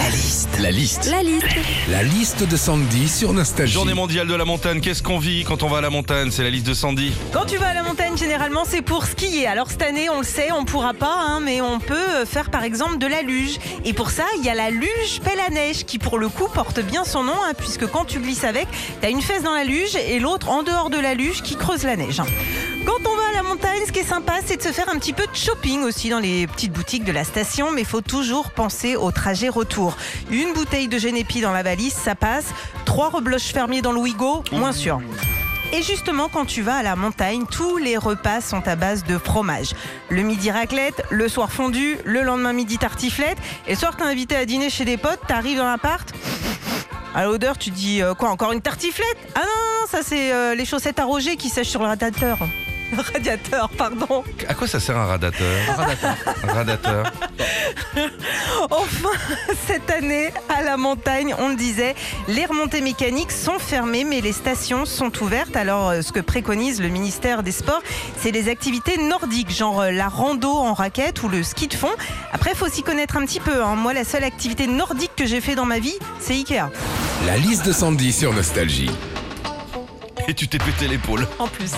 La liste. La liste. La liste. La liste de Sandy sur Nostalgie. Journée mondiale de la montagne, qu'est-ce qu'on vit quand on va à la montagne? C'est la liste de Sandy. Quand tu vas à la montagne, généralement, c'est pour skier. Alors cette année, on le sait, on pourra pas, hein, mais on peut faire par exemple de la luge. Et pour ça, il y a la luge pelle à neige qui, pour le coup, porte bien son nom, hein, puisque quand tu glisses avec, tu as une fesse dans la luge et l'autre en dehors de la luge qui creuse la neige. Ce qui est sympa, c'est de se faire un petit peu de shopping aussi dans les petites boutiques de la station, mais il faut toujours penser au trajet retour. Une bouteille de Génépi dans la valise, ça passe. Trois rebloches fermiers dans le Ouigo, moins sûr. Et justement, quand tu vas à la montagne, tous les repas sont à base de fromage. Le midi raclette, le soir fondu, le lendemain midi tartiflette. Et le soir, t'es invité à dîner chez des potes, t'arrives dans l'appart. À l'odeur, tu dis euh, quoi Encore une tartiflette? Ah non, ça c'est euh, les chaussettes à Roger qui sèchent sur le radiateur. Radiateur, pardon. À quoi ça sert un radateur Un radateur. Enfin, cette année, à la montagne, on le disait, les remontées mécaniques sont fermées, mais les stations sont ouvertes. Alors, euh, ce que préconise le ministère des Sports, c'est les activités nordiques, genre euh, la rando en raquette ou le ski de fond. Après, il faut s'y connaître un petit peu. hein. Moi, la seule activité nordique que j'ai fait dans ma vie, c'est Ikea. La liste de Sandy sur Nostalgie. Et tu t'es pété l'épaule. En plus.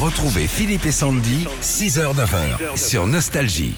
Retrouvez Philippe et Sandy, 6h-9h sur Nostalgie.